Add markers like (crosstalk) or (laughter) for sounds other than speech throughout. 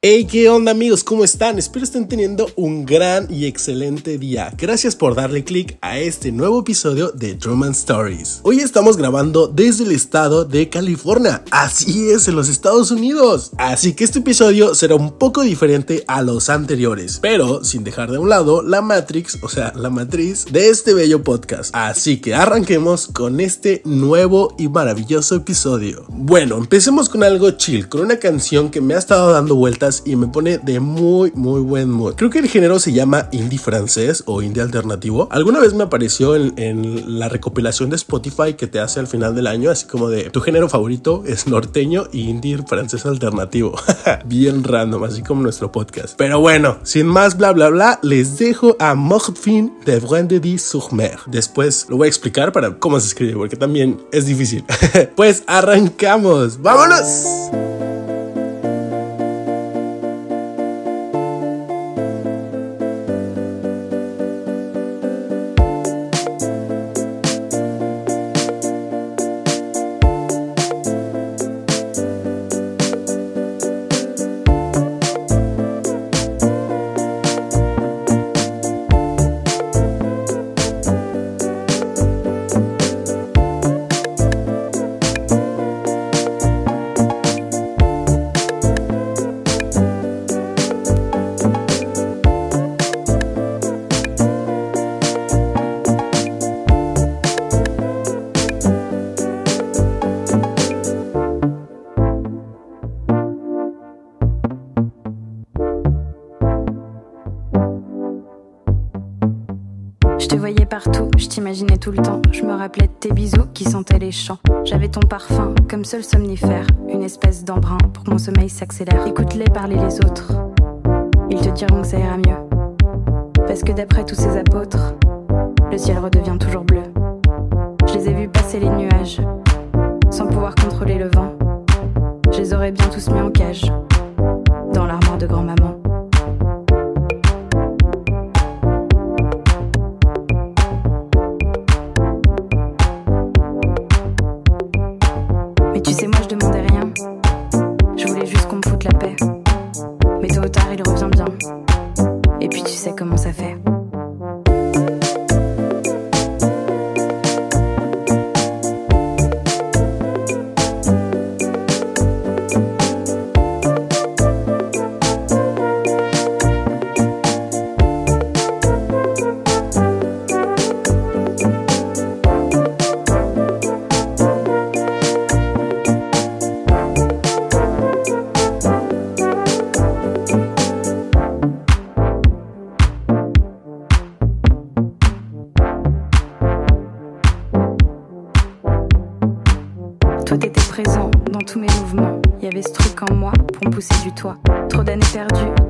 Hey, ¿qué onda amigos? ¿Cómo están? Espero estén teniendo un gran y excelente día. Gracias por darle click a este nuevo episodio de Truman Stories. Hoy estamos grabando desde el estado de California. Así es, en los Estados Unidos. Así que este episodio será un poco diferente a los anteriores, pero sin dejar de un lado la Matrix, o sea, la matriz de este bello podcast. Así que arranquemos con este nuevo y maravilloso episodio. Bueno, empecemos con algo chill, con una canción que me ha estado dando vueltas y me pone de muy, muy buen mood. Creo que el género se llama indie francés o indie alternativo. Alguna vez me apareció en, la recopilación de Spotify que te hace al final del año, así como de tu género favorito es norteño y indie francés alternativo. (laughs) Bien random, así como nuestro podcast. Pero bueno, sin más bla bla bla, les dejo a Morfin de Vendredi-sur-Mer. Después lo voy a explicar para cómo se escribe, porque también es difícil. (laughs) pues arrancamos, vámonos. J'imaginais tout le temps. Je me rappelais de tes bisous qui sentaient les champs. J'avais ton parfum comme seul somnifère, une espèce d'embrun pour que mon sommeil s'accélère. Écoute-les parler les autres. Ils te diront que ça ira mieux. Parce que d'après tous ces apôtres, le ciel redevient toujours bleu.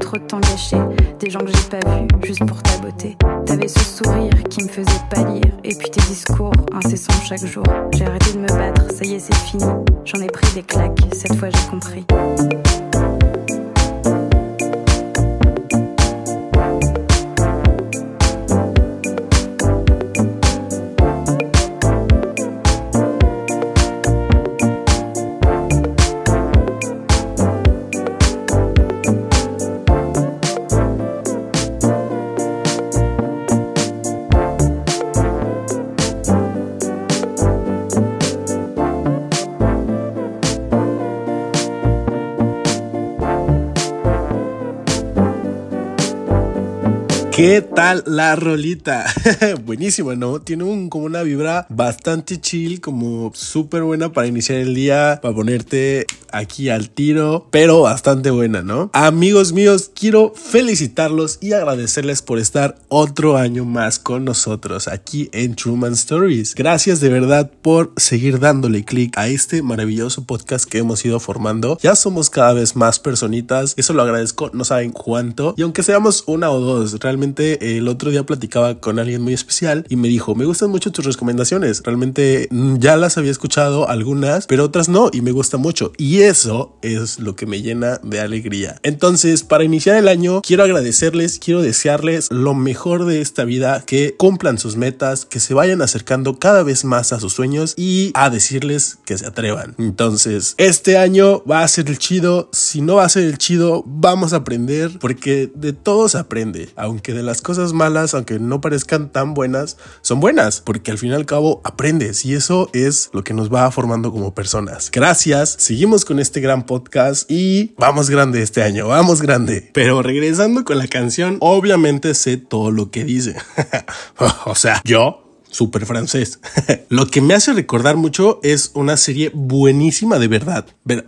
Trop de temps gâché. Des gens que j'ai pas vus, juste pour ta beauté. T'avais ce sourire qui me faisait pâlir. Et puis tes discours, incessants chaque jour. J'ai arrêté de me battre, ça y est, c'est fini. J'en ai pris des claques, cette fois j'ai compris. Tal la rolita? (laughs) Buenísima, ¿no? Tiene un, como una vibra bastante chill, como súper buena para iniciar el día, para ponerte aquí al tiro, pero bastante buena, ¿no? Amigos míos, quiero felicitarlos y agradecerles por estar otro año más con nosotros aquí en Truman Stories. Gracias de verdad por seguir dándole click a este maravilloso podcast que hemos ido formando. Ya somos cada vez más personitas, eso lo agradezco, no saben cuánto. Y aunque seamos una o dos, realmente el otro día platicaba con alguien muy especial y me dijo, me gustan mucho tus recomendaciones. Realmente mm, ya las había escuchado algunas, pero otras no y me gusta mucho. Y eso es lo que me llena de alegría. Entonces, para iniciar el año, quiero agradecerles, quiero desearles lo mejor de esta vida, que cumplan sus metas, que se vayan acercando cada vez más a sus sueños y a decirles que se atrevan. Entonces, este año va a ser el chido. Si no va a ser el chido, vamos a aprender porque de todo se aprende. Aunque de las cosas malas, aunque no parezcan tan buenas, son buenas porque al fin y al cabo aprendes y eso es lo que nos va formando como personas. Gracias. Seguimos con este gran podcast y vamos grande este año. Vamos grande. Pero regresando con la canción, obviamente sé todo lo que dice. (laughs) o sea, yo súper francés. (laughs) Lo que me hace recordar mucho es una serie buenísima de verdad.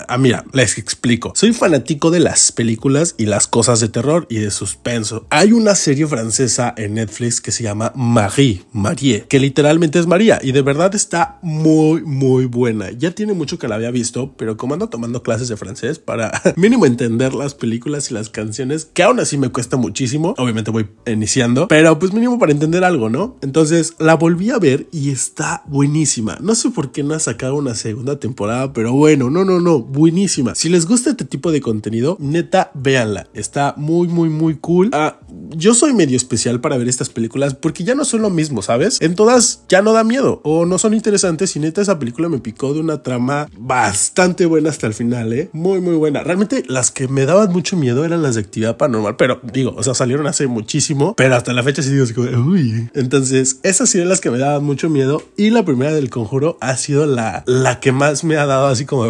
ah, mira, les explico. Soy fanático de las películas y las cosas de terror y de suspenso. Hay una serie francesa en Netflix que se llama Marie, Marie, que literalmente es María y de verdad está muy, muy buena. Ya tiene mucho que la había visto, pero como ando tomando clases de francés para (laughs) mínimo entender las películas y las canciones, que aún así me cuesta muchísimo. Obviamente voy iniciando, pero pues mínimo para entender algo, ¿no? Entonces la voy volví a ver y está buenísima. No sé por qué no ha sacado una segunda temporada, pero bueno, no, no, no, buenísima. Si les gusta este tipo de contenido, neta, véanla. Está muy, muy, muy cool. Ah, yo soy medio especial para ver estas películas porque ya no son lo mismo, ¿sabes? En todas ya no da miedo o no son interesantes y neta esa película me picó de una trama bastante buena hasta el final, ¿eh? Muy, muy buena. Realmente las que me daban mucho miedo eran las de actividad paranormal, pero digo, o sea, salieron hace muchísimo, pero hasta la fecha sí digo uy. Entonces, esas sí las que me daban mucho miedo y la primera del conjuro ha sido la, la que más me ha dado así como,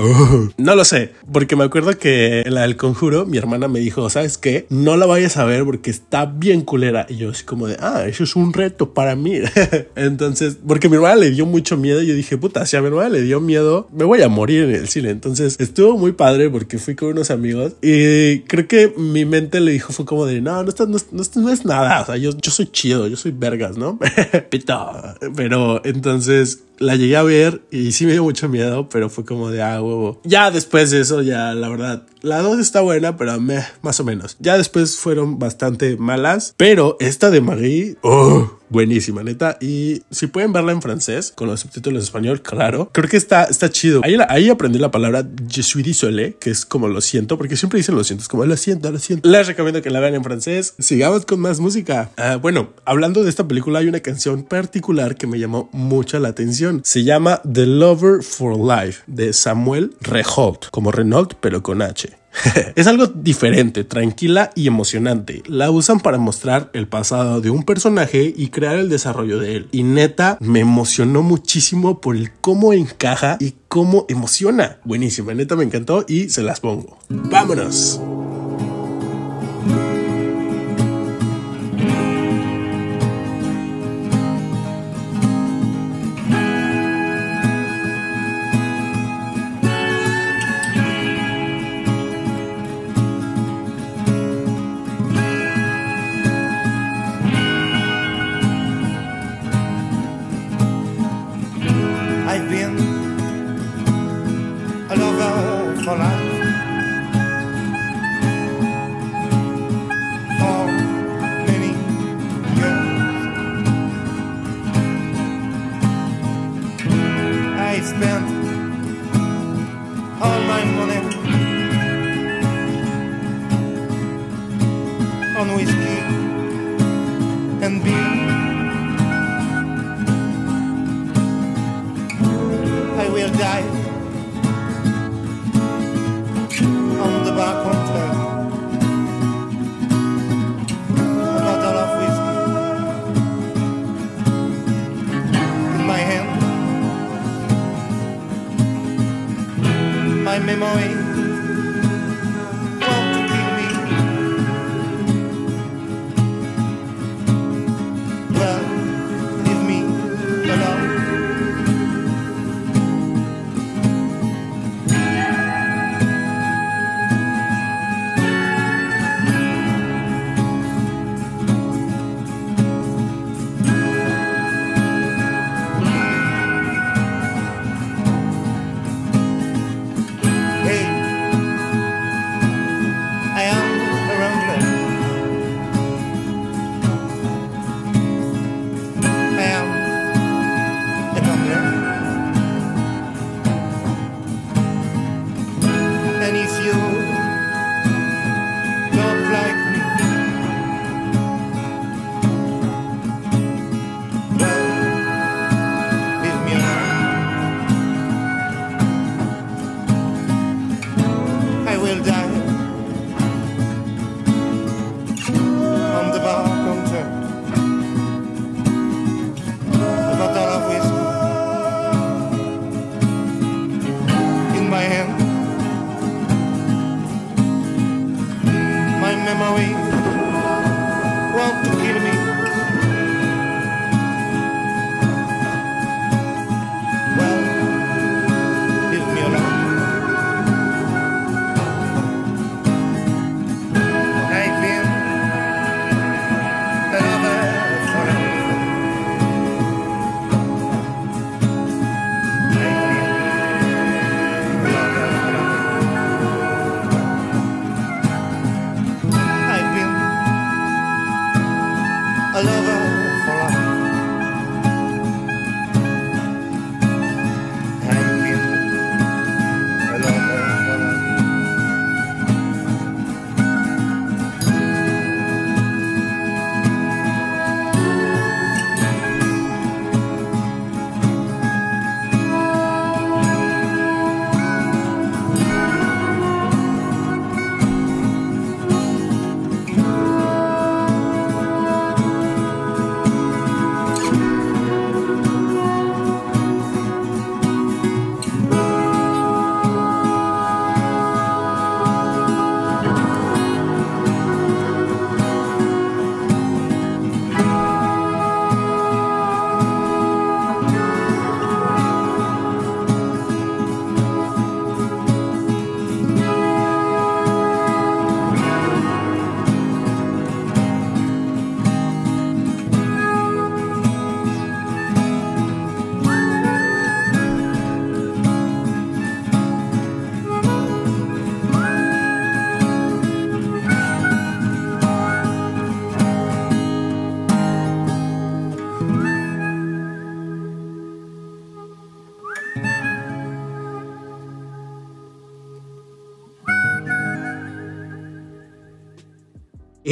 no lo sé, porque me acuerdo que la del conjuro, mi hermana me dijo, ¿sabes qué? No la vayas a ver porque está bien culera. Y yo así como de, ah, eso es un reto para mí. (laughs) Entonces, porque mi hermana le dio mucho miedo, yo dije, puta, si a mi hermana le dio miedo, me voy a morir en el cine. Entonces, estuvo muy padre porque fui con unos amigos y creo que mi mente le dijo, fue como de, no, no, no, no, no es nada. O sea, yo, yo soy chido, yo soy vergas, ¿no? (laughs) Pito. Pero entonces la llegué a ver y sí me dio mucho miedo, pero fue como de ah, huevo. Ya después de eso, ya la verdad, la 2 está buena, pero me, más o menos. Ya después fueron bastante malas, pero esta de Marie, oh, buenísima, neta. Y si pueden verla en francés, con los subtítulos en español, claro, creo que está, está chido. Ahí, ahí aprendí la palabra je suis désolé, que es como lo siento, porque siempre dicen lo siento, es como lo siento, lo siento. Les recomiendo que la vean en francés. Sigamos con más música. Ah, bueno, hablando de esta película, hay una canción particular que me llamó mucho la atención se llama The Lover for Life de Samuel Reholt, como Renault pero con H. (laughs) es algo diferente, tranquila y emocionante. La usan para mostrar el pasado de un personaje y crear el desarrollo de él. Y neta, me emocionó muchísimo por el cómo encaja y cómo emociona. Buenísima, neta me encantó y se las pongo. ¡Vámonos! Hey.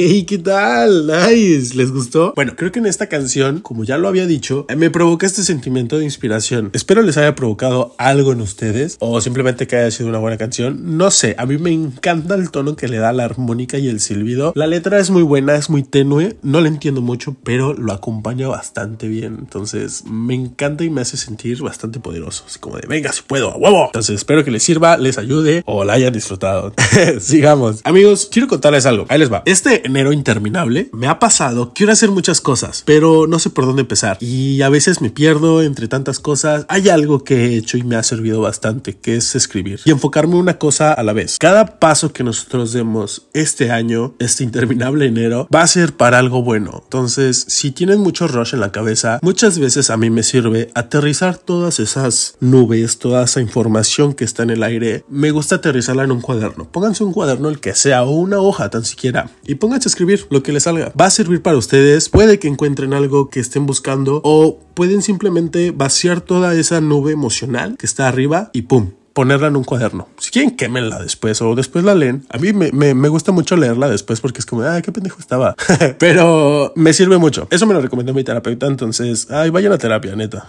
Hey, ¿qué tal? Nice, ¿les gustó? Bueno, creo que en esta canción, como ya lo había dicho, me provoca este sentimiento de inspiración. Espero les haya provocado algo en ustedes o simplemente que haya sido una buena canción. No sé, a mí me encanta el tono que le da la armónica y el silbido. La letra es muy buena, es muy tenue, no la entiendo mucho, pero lo acompaña bastante bien. Entonces, me encanta y me hace sentir bastante poderoso. Así como de, venga, si puedo, a huevo. Entonces, espero que les sirva, les ayude o la hayan disfrutado. (laughs) Sigamos. Amigos, quiero contarles algo. Ahí les va. Este enero interminable, me ha pasado, quiero hacer muchas cosas, pero no sé por dónde empezar. Y a veces me pierdo entre tantas cosas. Hay algo que he hecho y me ha servido bastante, que es escribir y enfocarme una cosa a la vez. Cada paso que nosotros demos este año, este interminable enero, va a ser para algo bueno. Entonces, si tienen mucho rush en la cabeza, muchas veces a mí me sirve aterrizar todas esas nubes, toda esa información que está en el aire. Me gusta aterrizarla en un cuaderno. Pónganse un cuaderno el que sea o una hoja tan siquiera y pónganse a escribir lo que les salga. Va a servir para ustedes, puede que encuentren algo que estén buscando o pueden simplemente vaciar toda esa nube emocional que está arriba y pum, ponerla en un cuaderno. Si quieren, quémenla después o después la leen. A mí me, me, gusta mucho leerla después porque es como, ay, qué pendejo estaba. (laughs) Pero me sirve mucho. Eso me lo recomendó mi terapeuta. Entonces, ay, vayan a terapia, neta.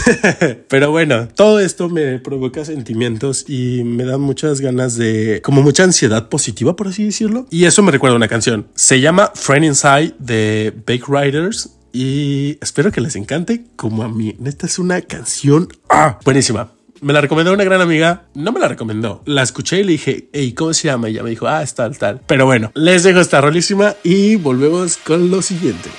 (laughs) Pero bueno, todo esto me provoca sentimientos y me da muchas ganas de, como mucha ansiedad positiva, por así decirlo. Y eso me recuerda una canción. Se llama Friend Inside de Bake Riders y espero que les encante como a mí. Neta es una canción ah, buenísima. Me la recomendó una gran amiga. No me la recomendó. La escuché y le dije, hey, ¿cómo se llama? Y ella me dijo, ah, es tal, tal. Pero bueno, les dejo esta rolísima y volvemos con lo siguiente.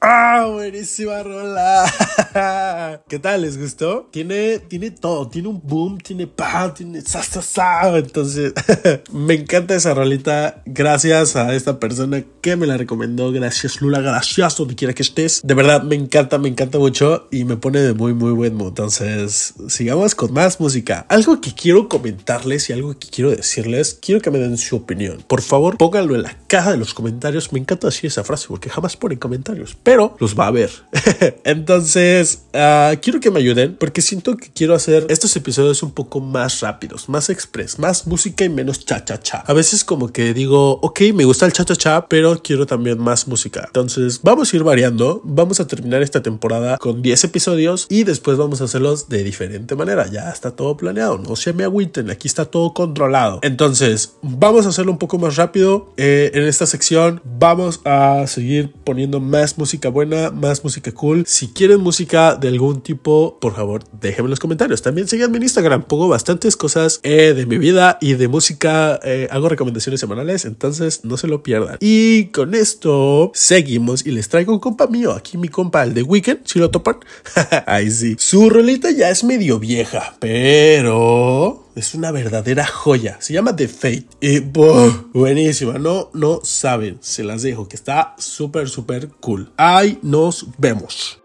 ¡Ah! Buenísima rola. (laughs) ¿Qué tal? ¿Les gustó? Tiene, tiene todo. Tiene un boom, tiene pa, tiene sa, sa, sa. Entonces, (laughs) me encanta esa rolita. Gracias a esta persona que me la recomendó. Gracias, Lula. Gracias donde quiera que estés. De verdad, me encanta, me encanta mucho y me pone de muy, muy buen mood. Entonces, sigamos con más música. Algo que quiero comentarles y algo que quiero decirles, quiero que me den su opinión. Por favor, pónganlo en la caja de los comentarios. Me encanta decir esa frase porque jamás ponen comentarios, pero los va a ver. (laughs) Entonces, ah, quiero que me ayuden porque siento que quiero hacer estos episodios un poco más rápidos, más express, más música y menos cha cha cha. A veces como que digo, ok, me gusta el cha cha cha, pero quiero también más música. Entonces, vamos a ir variando. Vamos a terminar esta temporada con 10 episodios y después vamos a hacerlos de diferente manera. Ya está todo planeado, no se me agüiten, aquí está todo controlado. Entonces, vamos a hacerlo un poco más rápido. Eh, en esta sección vamos a seguir poniendo más música buena, más música cool. Si quieren música de algún tipo, por favor, déjenme en los comentarios. También síganme en Instagram, pongo bastantes cosas eh, de mi vida y de música. eh, hago recomendaciones semanales, entonces no se lo pierdan. Y con esto seguimos y les traigo un compa mío, aquí mi compa, el de Weekend, si lo topan. (laughs) Ahí sí. Su rolita ya es medio vieja, pero es una verdadera joya. Se llama The Fate. Y ¡buah! buenísima. No, no saben. Se las dejo que está súper, súper cool. Ahí nos vemos.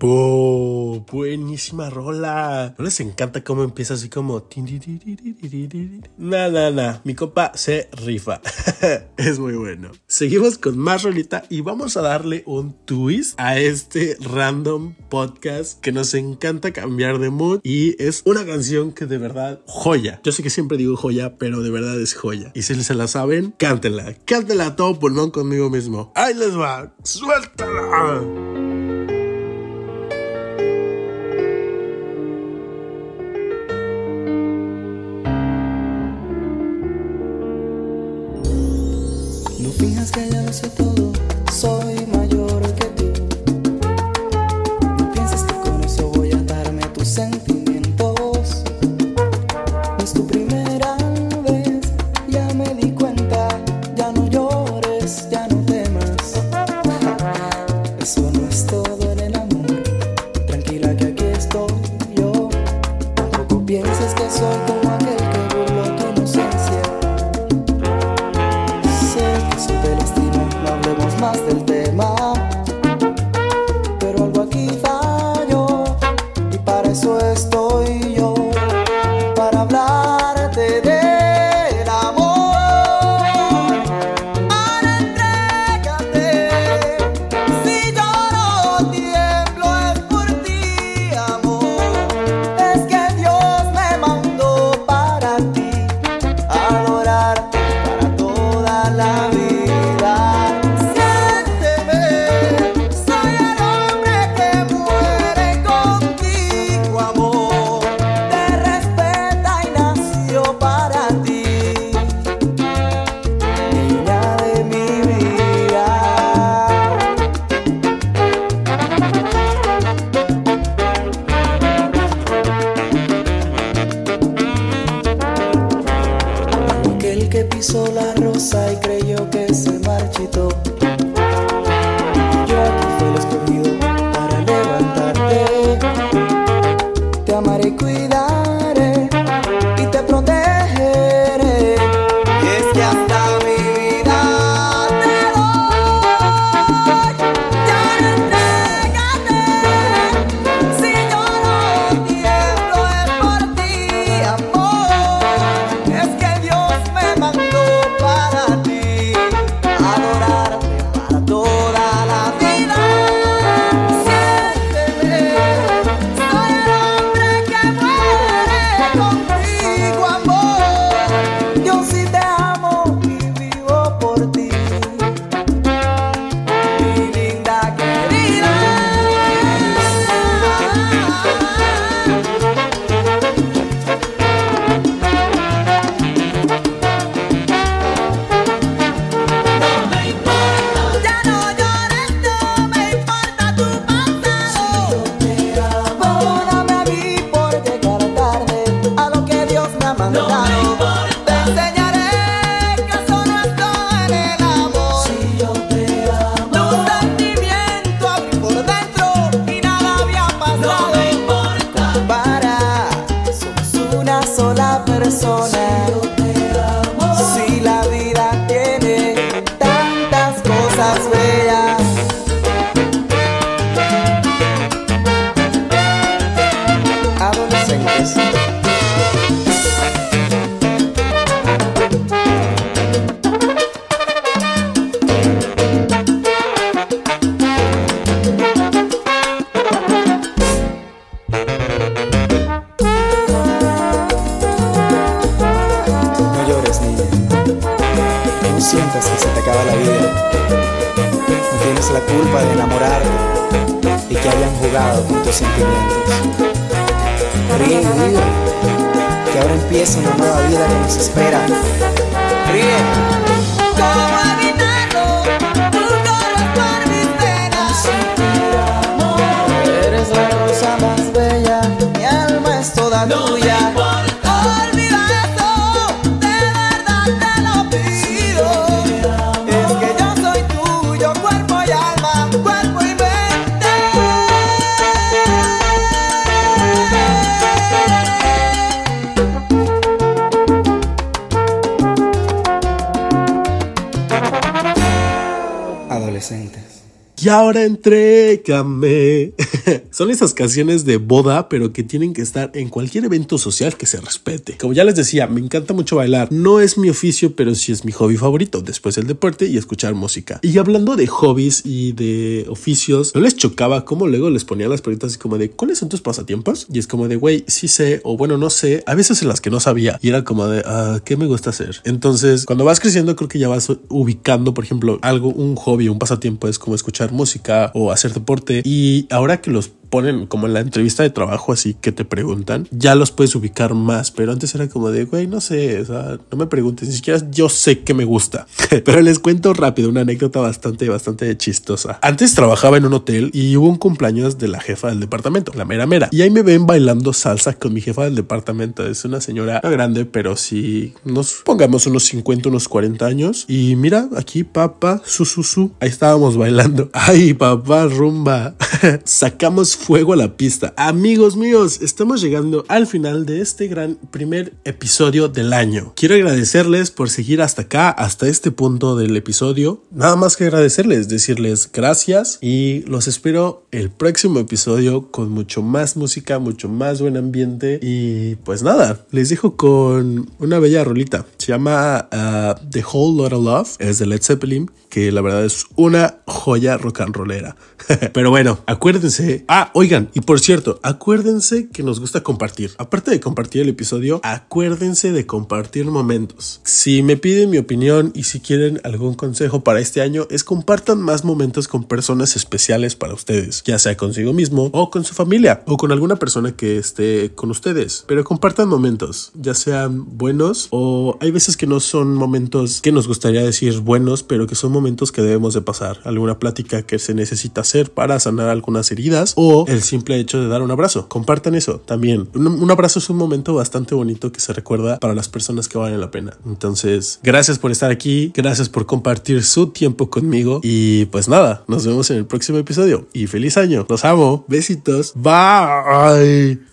¡Oh! Buenísima rola. ¿No les encanta cómo empieza así como... Na, na, na. Mi copa se rifa. (laughs) es muy bueno. Seguimos con más rolita y vamos a darle un twist a este random podcast que nos encanta cambiar de mood y es una canción que de verdad joya. Yo sé que siempre digo joya, pero de verdad es joya. Y si se la saben, cántenla. Cántenla a todo pulmón conmigo mismo. Ahí les va. Suéltala. que ya lo sé todo. Hayan jugado con tus sentimientos. Ríe y vive, que ahora empieza una nueva vida que nos espera. Ríe. ¿Cómo evitarlo? Y ahora entrégame. Son esas canciones de boda, pero que tienen que estar en cualquier evento social que se respete. Como ya les decía, me encanta mucho bailar. No es mi oficio, pero sí es mi hobby favorito, después el deporte y escuchar música. Y hablando de hobbies y de oficios, ¿no les chocaba cómo luego les ponían las preguntas así como de ¿cuáles son tus pasatiempos? Y es como de, güey, sí sé, o bueno, no sé. A veces en las que no sabía y era como de, ah, ¿qué me gusta hacer? Entonces, cuando vas creciendo, creo que ya vas ubicando, por ejemplo, algo, un hobby, un pasatiempo es como escuchar música o hacer deporte. Y ahora que los ponen como en la entrevista de trabajo así que te preguntan, ya los puedes ubicar más, pero antes era como de, güey, no sé, o sea, no me preguntes, ni siquiera yo sé que me gusta. (laughs) pero les cuento rápido una anécdota bastante, bastante chistosa. Antes trabajaba en un hotel y hubo un cumpleaños de la jefa del departamento, la mera mera, y ahí me ven bailando salsa con mi jefa del departamento. Es una señora grande, pero sí, nos pongamos unos 50, unos 40 años. Y mira, aquí papá, su, su, su, ahí estábamos bailando. (laughs) Ay, papá, rumba. (laughs) Sacamos fuego a la pista. Amigos míos, estamos llegando al final de este gran primer episodio del año. Quiero agradecerles por seguir hasta acá, hasta este punto del episodio. Nada más que agradecerles, decirles gracias y los espero el próximo episodio con mucho más música, mucho más buen ambiente y pues nada, les dejo con una bella rolita. Se llama uh, The Whole Lot of Love, es de Led Zeppelin, que la verdad es una joya rock and rollera. (laughs) Pero bueno, acuérdense. Ah, oigan, y por cierto, acuérdense que nos gusta compartir. Aparte de compartir el episodio, acuérdense de compartir momentos. Si me piden mi opinión y si quieren algún consejo para este año, es compartan más momentos con personas especiales para ustedes, ya sea consigo mismo o con su familia o con alguna persona que esté con ustedes. Pero compartan momentos, ya sean buenos o hay veces que no son momentos que nos gustaría decir buenos, pero que son momentos que debemos de pasar. Alguna plática que se necesita hacer para sanar algunas heridas o el simple hecho de dar un abrazo. Compartan eso también. Un, un, abrazo es un momento bastante bonito que se recuerda para las personas que valen la pena. Entonces, gracias por estar aquí, gracias por compartir su tiempo conmigo y pues nada, nos vemos en el próximo episodio y feliz año. Los amo. Besitos. Bye.